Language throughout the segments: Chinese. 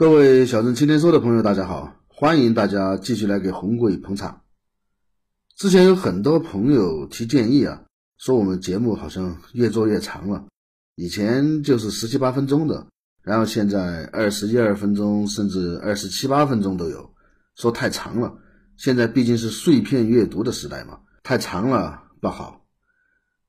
各位小镇青年说的朋友，大家好，欢迎大家继续来给红鬼捧场。之前有很多朋友提建议啊，说我们节目好像越做越长了，以前就是十七八分钟的，然后现在二十一二分钟，甚至二十七八分钟都有，说太长了。现在毕竟是碎片阅读的时代嘛，太长了不好。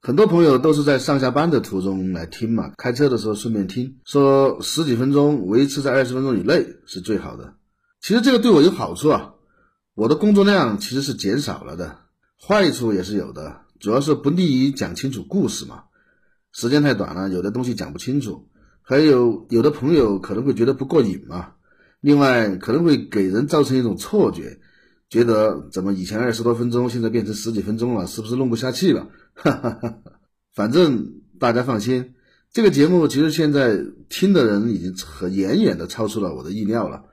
很多朋友都是在上下班的途中来听嘛，开车的时候顺便听，说十几分钟维持在二十分钟以内是最好的。其实这个对我有好处啊，我的工作量其实是减少了的，坏处也是有的，主要是不利于讲清楚故事嘛，时间太短了，有的东西讲不清楚，还有有的朋友可能会觉得不过瘾嘛，另外可能会给人造成一种错觉。觉得怎么以前二十多分钟，现在变成十几分钟了，是不是弄不下去了？哈哈哈。反正大家放心，这个节目其实现在听的人已经很远远的超出了我的意料了。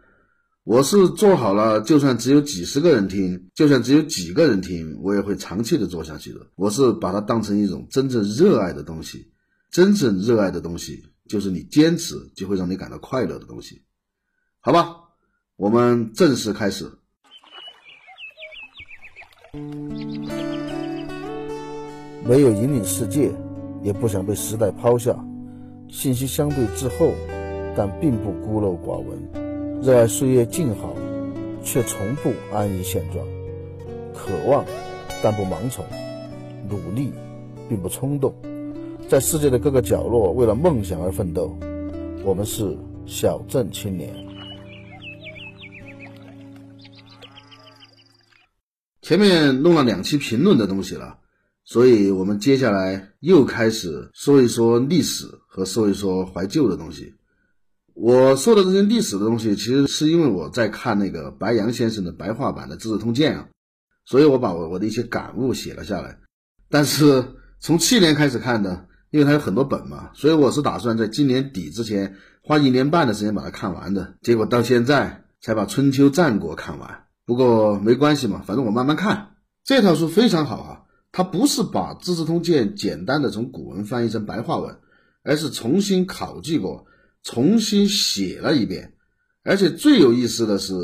我是做好了，就算只有几十个人听，就算只有几个人听，我也会长期的做下去的。我是把它当成一种真正热爱的东西，真正热爱的东西就是你坚持就会让你感到快乐的东西。好吧，我们正式开始。没有引领世界，也不想被时代抛下。信息相对滞后，但并不孤陋寡闻。热爱岁月静好，却从不安于现状。渴望，但不盲从；努力，并不冲动。在世界的各个角落，为了梦想而奋斗。我们是小镇青年。前面弄了两期评论的东西了，所以我们接下来又开始说一说历史和说一说怀旧的东西。我说的这些历史的东西，其实是因为我在看那个白杨先生的白话版的《资治通鉴》啊，所以我把我我的一些感悟写了下来。但是从去年开始看的，因为它有很多本嘛，所以我是打算在今年底之前花一年半的时间把它看完的。结果到现在才把春秋战国看完。不过没关系嘛，反正我慢慢看。这套书非常好啊，它不是把《资治通鉴》简单的从古文翻译成白话文，而是重新考据过，重新写了一遍。而且最有意思的是，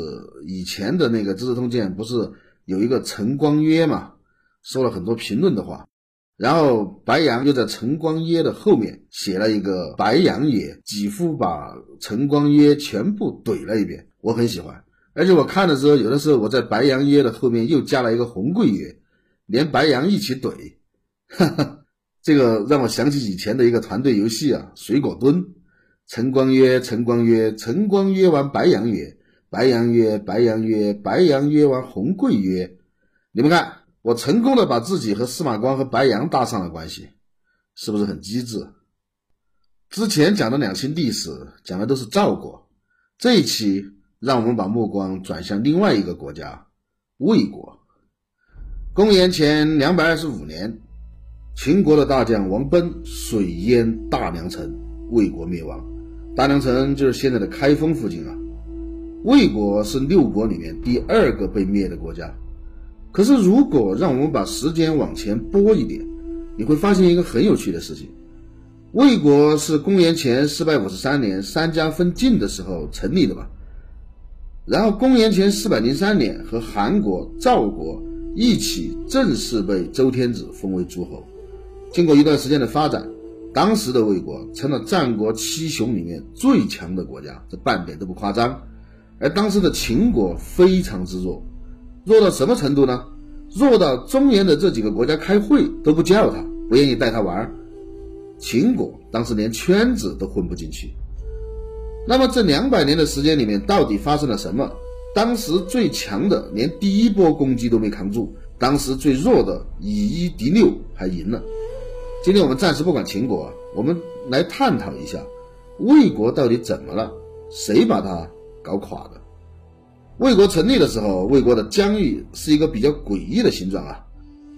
以前的那个《资治通鉴》不是有一个陈光约嘛，说了很多评论的话，然后白杨又在陈光约的后面写了一个白杨也，几乎把陈光约全部怼了一遍，我很喜欢。而且我看的时候，有的时候我在白羊约的后面又加了一个红桂约，连白羊一起怼，哈哈，这个让我想起以前的一个团队游戏啊，水果蹲，陈光约，陈光约，陈光约完白羊约，白羊约，白羊约，白羊约完红桂约，你们看，我成功的把自己和司马光和白羊搭上了关系，是不是很机智？之前讲的两期历史讲的都是赵国，这一期。让我们把目光转向另外一个国家——魏国。公元前两百二十五年，秦国的大将王贲水淹大梁城，魏国灭亡。大梁城就是现在的开封附近啊。魏国是六国里面第二个被灭的国家。可是，如果让我们把时间往前拨一点，你会发现一个很有趣的事情：魏国是公元前四百五十三年三家分晋的时候成立的吧？然后，公元前四百零三年，和韩国、赵国一起正式被周天子封为诸侯。经过一段时间的发展，当时的魏国成了战国七雄里面最强的国家，这半点都不夸张。而当时的秦国非常之弱，弱到什么程度呢？弱到中原的这几个国家开会都不叫他，不愿意带他玩。秦国当时连圈子都混不进去。那么这两百年的时间里面，到底发生了什么？当时最强的连第一波攻击都没扛住，当时最弱的以一敌六还赢了。今天我们暂时不管秦国，我们来探讨一下魏国到底怎么了？谁把它搞垮的？魏国成立的时候，魏国的疆域是一个比较诡异的形状啊。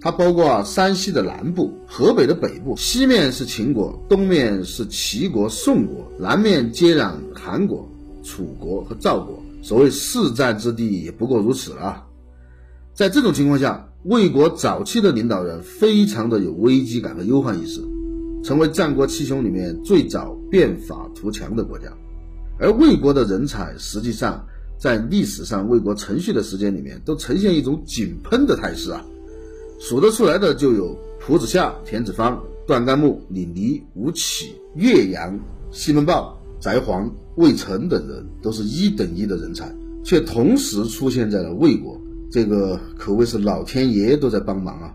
它包括山西的南部、河北的北部，西面是秦国，东面是齐国、宋国，南面接壤韩国、楚国和赵国。所谓四战之地，也不过如此了。在这种情况下，魏国早期的领导人非常的有危机感和忧患意识，成为战国七雄里面最早变法图强的国家。而魏国的人才实际上在历史上魏国存续的时间里面，都呈现一种井喷的态势啊。数得出来的就有蒲子夏、田子方、段干木、李黎、吴起、岳阳、西门豹、翟黄、魏成等人，都是一等一的人才，却同时出现在了魏国，这个可谓是老天爷都在帮忙啊。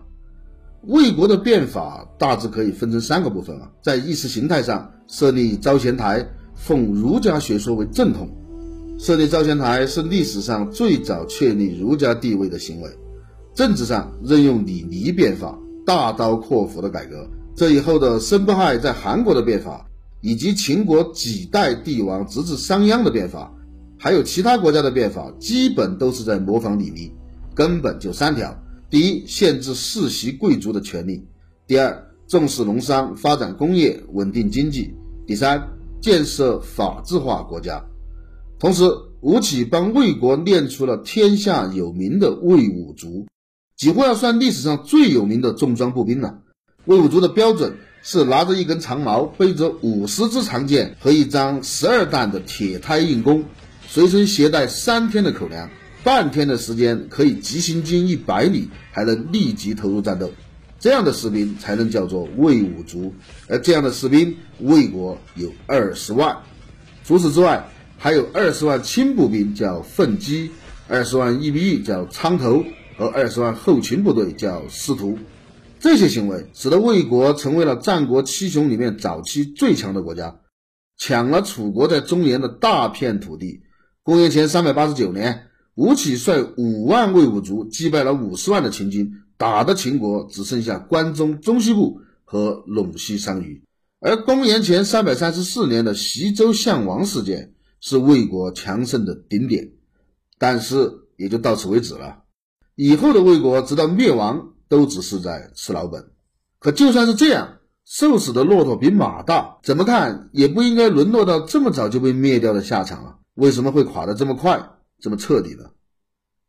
魏国的变法大致可以分成三个部分啊，在意识形态上设立招贤台，奉儒家学说为正统。设立招贤台是历史上最早确立儒家地位的行为。政治上任用李尼变法，大刀阔斧的改革。这以后的申不害在韩国的变法，以及秦国几代帝王直至商鞅的变法，还有其他国家的变法，基本都是在模仿李密。根本就三条。第一，限制世袭贵族的权利；第二，重视农商，发展工业，稳定经济；第三，建设法治化国家。同时，吴起帮魏国练出了天下有名的魏武卒，几乎要算历史上最有名的重装步兵了。魏武卒的标准是拿着一根长矛，背着五十支长剑和一张十二担的铁胎硬弓，随身携带三天的口粮。半天的时间可以急行军一百里，还能立即投入战斗，这样的士兵才能叫做魏武卒。而这样的士兵，魏国有二十万。除此之外，还有二十万轻步兵叫奋击，二十万义兵役叫苍头，和二十万后勤部队叫司徒。这些行为使得魏国成为了战国七雄里面早期最强的国家，抢了楚国在中原的大片土地。公元前三百八十九年。吴起率五万魏武卒击败了五十万的秦军，打的秦国只剩下关中中西部和陇西商於。而公元前三百三十四年的西周项王事件是魏国强盛的顶点，但是也就到此为止了。以后的魏国直到灭亡都只是在吃老本。可就算是这样，瘦死的骆驼比马大，怎么看也不应该沦落到这么早就被灭掉的下场啊！为什么会垮得这么快？这么彻底的，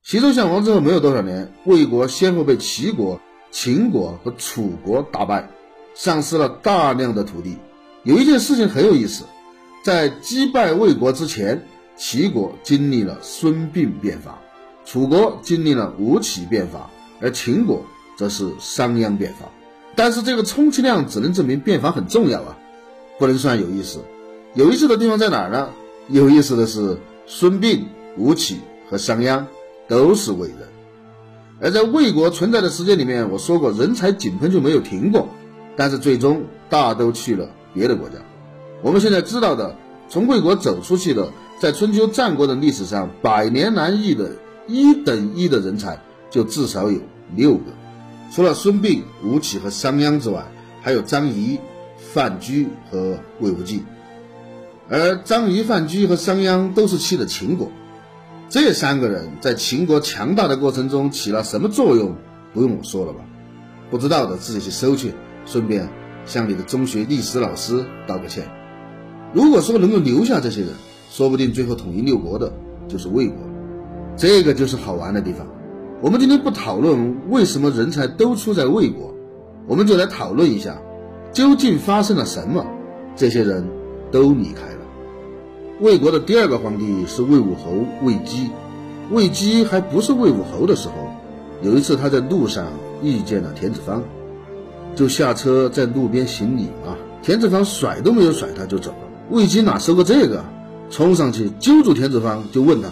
西周项王之后没有多少年，魏国先后被齐国、秦国和楚国打败，丧失了大量的土地。有一件事情很有意思，在击败魏国之前，齐国经历了孙膑变法，楚国经历了吴起变法，而秦国则是商鞅变法。但是这个充其量只能证明变法很重要啊，不能算有意思。有意思的地方在哪儿呢？有意思的是孙膑。吴起和商鞅都是魏人，而在魏国存在的时间里面，我说过人才井喷就没有停过，但是最终大都去了别的国家。我们现在知道的，从魏国走出去的，在春秋战国的历史上百年难遇的一等一的人才，就至少有六个。除了孙膑、吴起和商鞅之外，还有张仪、范雎和魏无忌。而张仪、范雎和商鞅都是去了秦国。这三个人在秦国强大的过程中起了什么作用？不用我说了吧？不知道的自己去搜去，顺便向你的中学历史老师道个歉。如果说能够留下这些人，说不定最后统一六国的就是魏国。这个就是好玩的地方。我们今天不讨论为什么人才都出在魏国，我们就来讨论一下，究竟发生了什么，这些人都离开了。魏国的第二个皇帝是魏武侯魏姬。魏姬还不是魏武侯的时候，有一次他在路上遇见了田子方，就下车在路边行礼嘛。田子方甩都没有甩他就走了。魏姬哪收过这个，冲上去揪住田子方就问他：“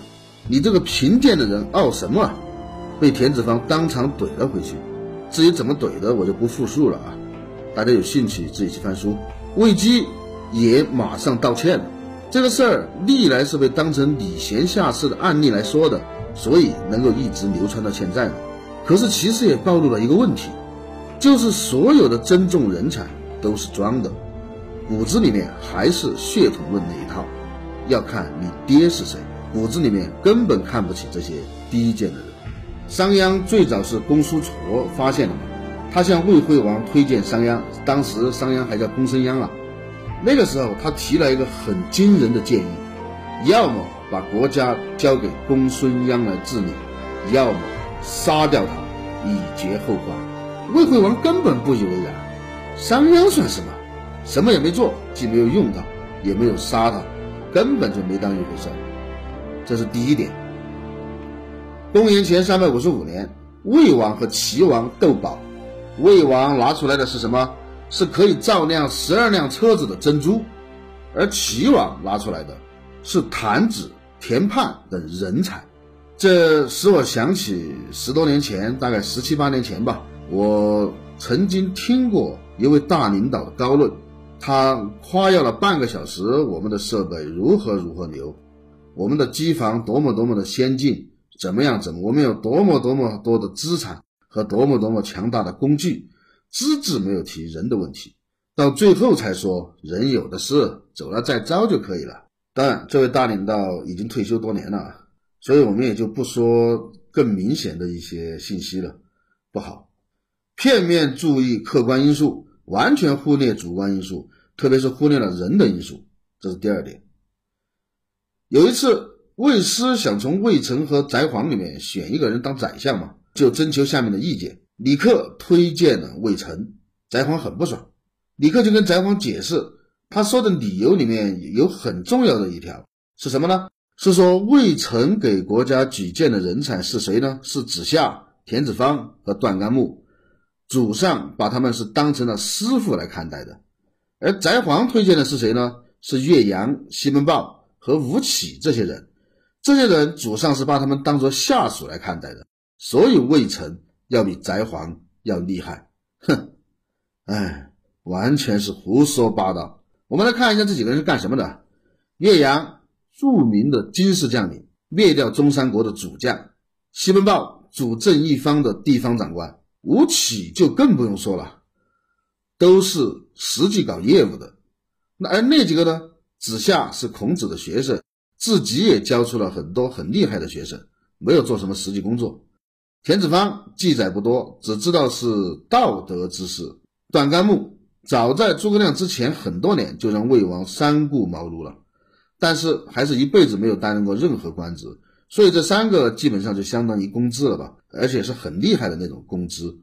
你这个贫贱的人傲什么？”被田子方当场怼了回去。至于怎么怼的，我就不复述了啊。大家有兴趣自己去翻书。魏姬也马上道歉了。这个事儿历来是被当成礼贤下士的案例来说的，所以能够一直流传到现在。可是其实也暴露了一个问题，就是所有的珍重人才都是装的，骨子里面还是血统论那一套。要看你爹是谁，骨子里面根本看不起这些低贱的人。商鞅最早是公叔痤发现的，他向魏惠王推荐商鞅，当时商鞅还叫公孙鞅啊。那个时候，他提了一个很惊人的建议：要么把国家交给公孙鞅来治理，要么杀掉他，以绝后患。魏惠王根本不以为然。商鞅算什么？什么也没做，既没有用他，也没有杀他，根本就没当一回事。这是第一点。公元前三百五十五年，魏王和齐王斗宝，魏王拿出来的是什么？是可以照亮十二辆车子的珍珠，而齐王拿出来的是弹子、田盼等人才。这使我想起十多年前，大概十七八年前吧，我曾经听过一位大领导的高论，他夸耀了半个小时我们的设备如何如何牛，我们的机房多么多么的先进，怎么样怎么，我们有多么多么多的资产和多么多么强大的工具。资质没有提人的问题，到最后才说人有的是，走了再招就可以了。当然，这位大领导已经退休多年了，所以我们也就不说更明显的一些信息了。不好，片面注意客观因素，完全忽略主观因素，特别是忽略了人的因素，这是第二点。有一次，魏师想从魏成和翟璜里面选一个人当宰相嘛，就征求下面的意见。李克推荐了魏成，翟璜很不爽。李克就跟翟璜解释，他说的理由里面有很重要的一条是什么呢？是说魏成给国家举荐的人才是谁呢？是子夏、田子方和段干木，祖上把他们是当成了师傅来看待的。而翟璜推荐的是谁呢？是岳阳、西门豹和吴起这些人，这些人祖上是把他们当做下属来看待的，所以魏成。要比翟璜要厉害，哼，哎，完全是胡说八道。我们来看一下这几个人是干什么的。岳阳，著名的军事将领，灭掉中山国的主将；西门豹，主政一方的地方长官；吴起就更不用说了，都是实际搞业务的。那而那几个呢？子夏是孔子的学生，自己也教出了很多很厉害的学生，没有做什么实际工作。田子方记载不多，只知道是道德之士。段干木早在诸葛亮之前很多年就让魏王三顾茅庐了，但是还是一辈子没有担任过任何官职，所以这三个基本上就相当于公知了吧，而且是很厉害的那种公知。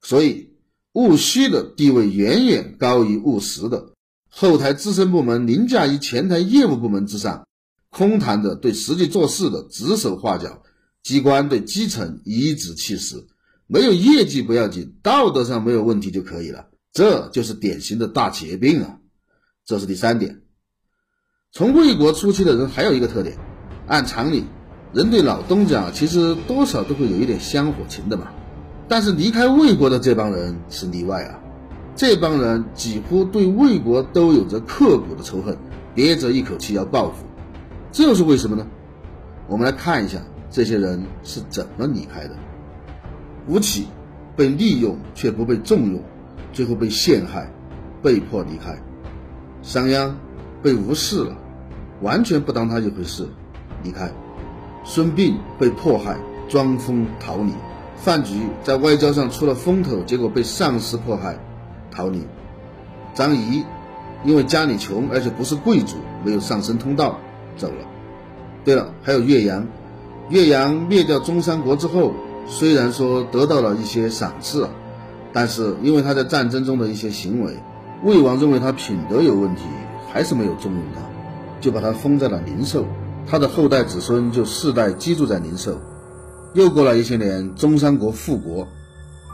所以戊戌的地位远远高于戊时的，后台资深部门凌驾于前台业务部门之上，空谈的对实际做事的指手画脚。机关对基层颐指气使，没有业绩不要紧，道德上没有问题就可以了。这就是典型的大企业病啊！这是第三点。从魏国初期的人还有一个特点，按常理，人对老东家其实多少都会有一点香火情的嘛。但是离开魏国的这帮人是例外啊，这帮人几乎对魏国都有着刻骨的仇恨，憋着一口气要报复。这又是为什么呢？我们来看一下。这些人是怎么离开的？吴起被利用却不被重用，最后被陷害，被迫离开。商鞅被无视了，完全不当他一回事，离开。孙膑被迫害，装疯逃离。范雎在外交上出了风头，结果被上司迫害，逃离。张仪因为家里穷，而且不是贵族，没有上升通道，走了。对了，还有岳阳。岳阳灭掉中山国之后，虽然说得到了一些赏赐，但是因为他在战争中的一些行为，魏王认为他品德有问题，还是没有重用他，就把他封在了灵寿，他的后代子孙就世代居住在灵寿。又过了一些年，中山国复国，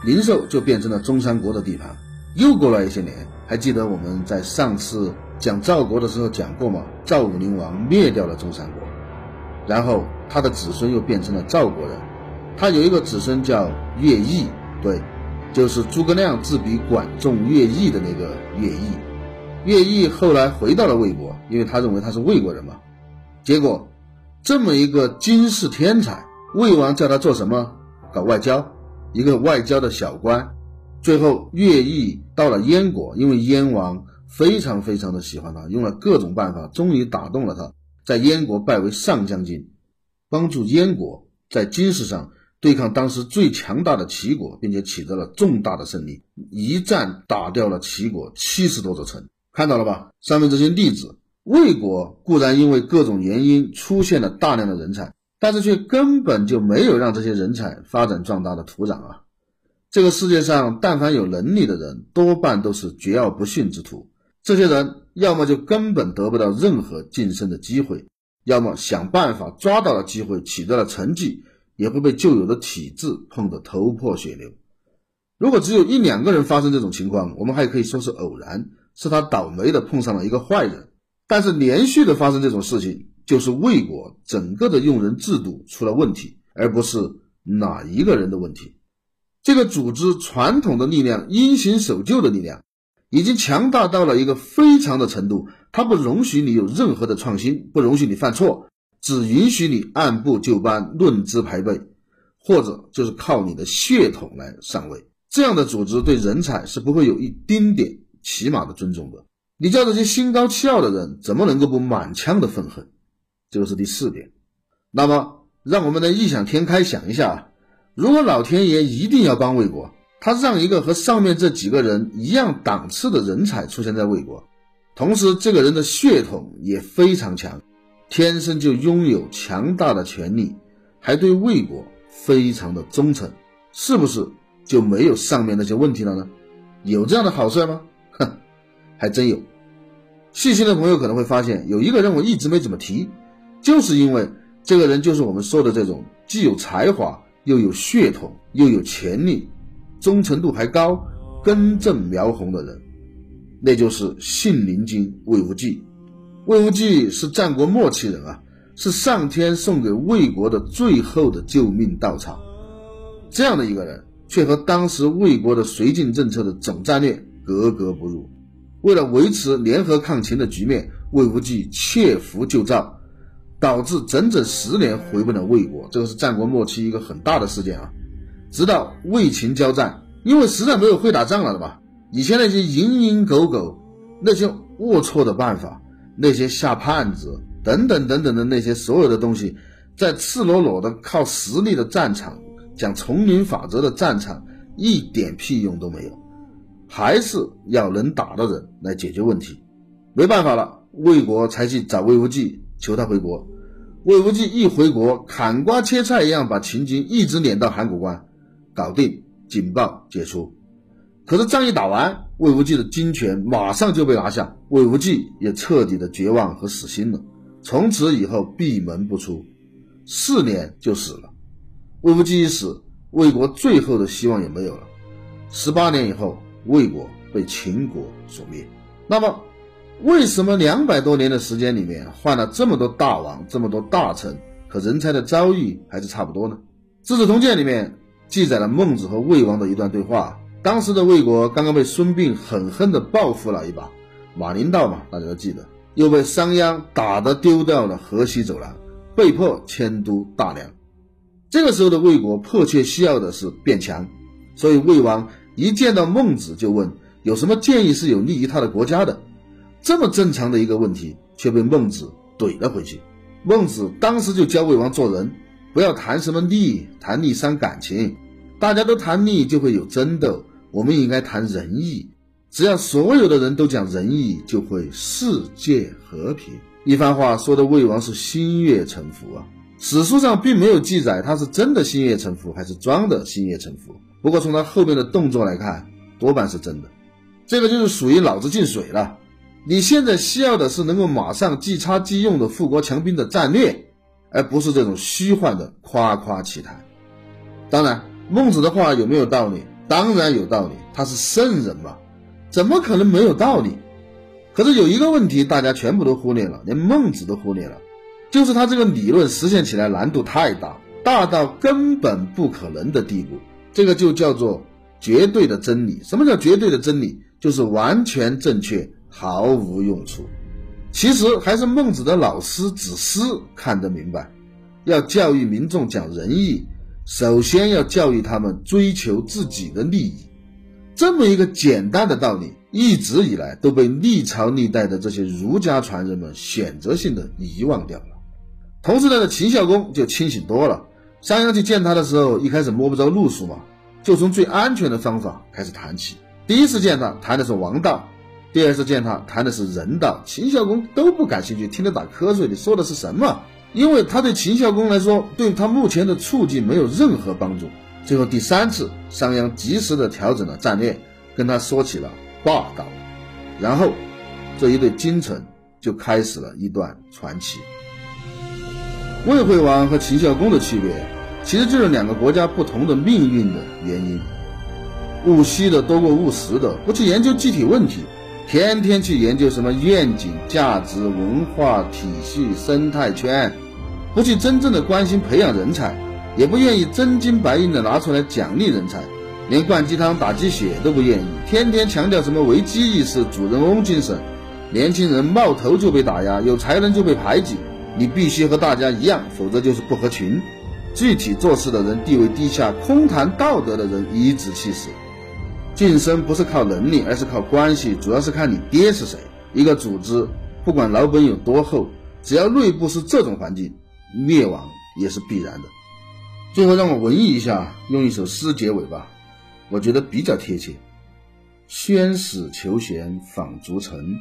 灵寿就变成了中山国的地盘。又过了一些年，还记得我们在上次讲赵国的时候讲过吗？赵武灵王灭掉了中山国。然后他的子孙又变成了赵国人，他有一个子孙叫乐毅，对，就是诸葛亮自比管仲、乐毅的那个乐毅。乐毅后来回到了魏国，因为他认为他是魏国人嘛。结果这么一个军事天才，魏王叫他做什么？搞外交，一个外交的小官。最后乐毅到了燕国，因为燕王非常非常的喜欢他，用了各种办法，终于打动了他。在燕国拜为上将军，帮助燕国在军事上对抗当时最强大的齐国，并且取得了重大的胜利，一战打掉了齐国七十多座城。看到了吧？上面这些例子，魏国固然因为各种原因出现了大量的人才，但是却根本就没有让这些人才发展壮大的土壤啊！这个世界上，但凡有能力的人，多半都是桀骜不驯之徒。这些人。要么就根本得不到任何晋升的机会，要么想办法抓到了机会，取得了成绩，也会被旧有的体制碰得头破血流。如果只有一两个人发生这种情况，我们还可以说是偶然，是他倒霉的碰上了一个坏人。但是连续的发生这种事情，就是魏国整个的用人制度出了问题，而不是哪一个人的问题。这个组织传统的力量，因循守旧的力量，已经强大到了一个非常的程度。它不容许你有任何的创新，不容许你犯错，只允许你按部就班、论资排辈，或者就是靠你的血统来上位。这样的组织对人才是不会有一丁点起码的尊重的。你叫这些心高气傲的人，怎么能够不满腔的愤恨？这个是第四点。那么，让我们来异想天开想一下。如果老天爷一定要帮魏国，他让一个和上面这几个人一样档次的人才出现在魏国，同时这个人的血统也非常强，天生就拥有强大的权力，还对魏国非常的忠诚，是不是就没有上面那些问题了呢？有这样的好事吗？哼，还真有。细心的朋友可能会发现，有一个人我一直没怎么提，就是因为这个人就是我们说的这种既有才华。又有血统，又有潜力，忠诚度还高，根正苗红的人，那就是信陵君魏无忌。魏无忌是战国末期人啊，是上天送给魏国的最后的救命稻草。这样的一个人，却和当时魏国的绥靖政策的总战略格格不入。为了维持联合抗秦的局面，魏无忌切服救赵。导致整整十年回不了魏国，这个是战国末期一个很大的事件啊。直到魏秦交战，因为实在没有会打仗了的嘛，以前那些蝇营狗苟、那些龌龊的办法、那些下绊子等等等等的那些所有的东西，在赤裸裸的靠实力的战场，讲丛林法则的战场，一点屁用都没有，还是要能打的人来解决问题。没办法了，魏国才去找魏无忌。求他回国，魏无忌一回国，砍瓜切菜一样把秦军一直撵到函谷关，搞定，警报解除。可是仗一打完，魏无忌的军权马上就被拿下，魏无忌也彻底的绝望和死心了，从此以后闭门不出，四年就死了。魏无忌一死，魏国最后的希望也没有了。十八年以后，魏国被秦国所灭。那么。为什么两百多年的时间里面换了这么多大王、这么多大臣，可人才的遭遇还是差不多呢？《资治通鉴》里面记载了孟子和魏王的一段对话。当时的魏国刚刚被孙膑狠狠地报复了一把，马陵道嘛，大家都记得，又被商鞅打得丢掉了河西走廊，被迫迁都大梁。这个时候的魏国迫切需要的是变强，所以魏王一见到孟子就问有什么建议是有利于他的国家的。这么正常的一个问题，却被孟子怼了回去。孟子当时就教魏王做人，不要谈什么利，谈利伤感情。大家都谈利，就会有争斗。我们应该谈仁义，只要所有的人都讲仁义，就会世界和平。一番话说的魏王是心悦诚服啊。史书上并没有记载他是真的心悦诚服，还是装的心悦诚服。不过从他后面的动作来看，多半是真的。这个就是属于脑子进水了。你现在需要的是能够马上即插即用的富国强兵的战略，而不是这种虚幻的夸夸其谈。当然，孟子的话有没有道理？当然有道理，他是圣人嘛，怎么可能没有道理？可是有一个问题，大家全部都忽略了，连孟子都忽略了，就是他这个理论实现起来难度太大，大到根本不可能的地步。这个就叫做绝对的真理。什么叫绝对的真理？就是完全正确。毫无用处。其实还是孟子的老师子思看得明白，要教育民众讲仁义，首先要教育他们追求自己的利益。这么一个简单的道理，一直以来都被历朝历代的这些儒家传人们选择性的遗忘掉了。同时代的秦孝公就清醒多了。商鞅去见他的时候，一开始摸不着路数嘛，就从最安全的方法开始谈起。第一次见他，谈的是王道。第二次见他谈的是人道，秦孝公都不感兴趣，听得打瞌睡。你说的是什么？因为他对秦孝公来说，对他目前的处境没有任何帮助。最后第三次，商鞅及时的调整了战略，跟他说起了霸道，然后这一对京城就开始了一段传奇。魏惠王和秦孝公的区别，其实就是两个国家不同的命运的原因。务虚的多过务实的，不去研究具体问题，天天去研究什么愿景、价值、文化体系、生态圈，不去真正的关心培养人才，也不愿意真金白银的拿出来奖励人才，连灌鸡汤打鸡血都不愿意，天天强调什么危机意识、主人翁精神，年轻人冒头就被打压，有才能就被排挤。你必须和大家一样，否则就是不合群。具体做事的人地位低下，空谈道德的人颐指气使。晋升不是靠能力，而是靠关系，主要是看你爹是谁。一个组织不管老本有多厚，只要内部是这种环境，灭亡也是必然的。最后让我文艺一下，用一首诗结尾吧，我觉得比较贴切。宣使求贤访逐臣，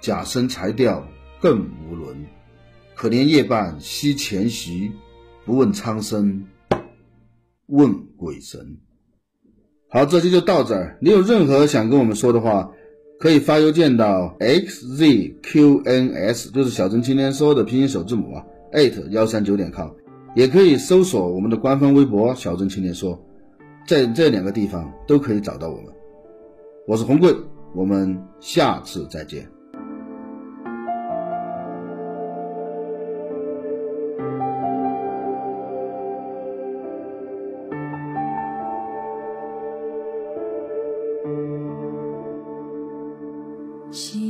假声才调更无伦。可怜夜半惜前席，不问苍生问鬼神。好，这期就到这儿。你有任何想跟我们说的话，可以发邮件到 xzqns，就是小镇青年说的拼音首字母啊，at 幺三九点 com，也可以搜索我们的官方微博小镇青年说，在这两个地方都可以找到我们。我是红贵，我们下次再见。心。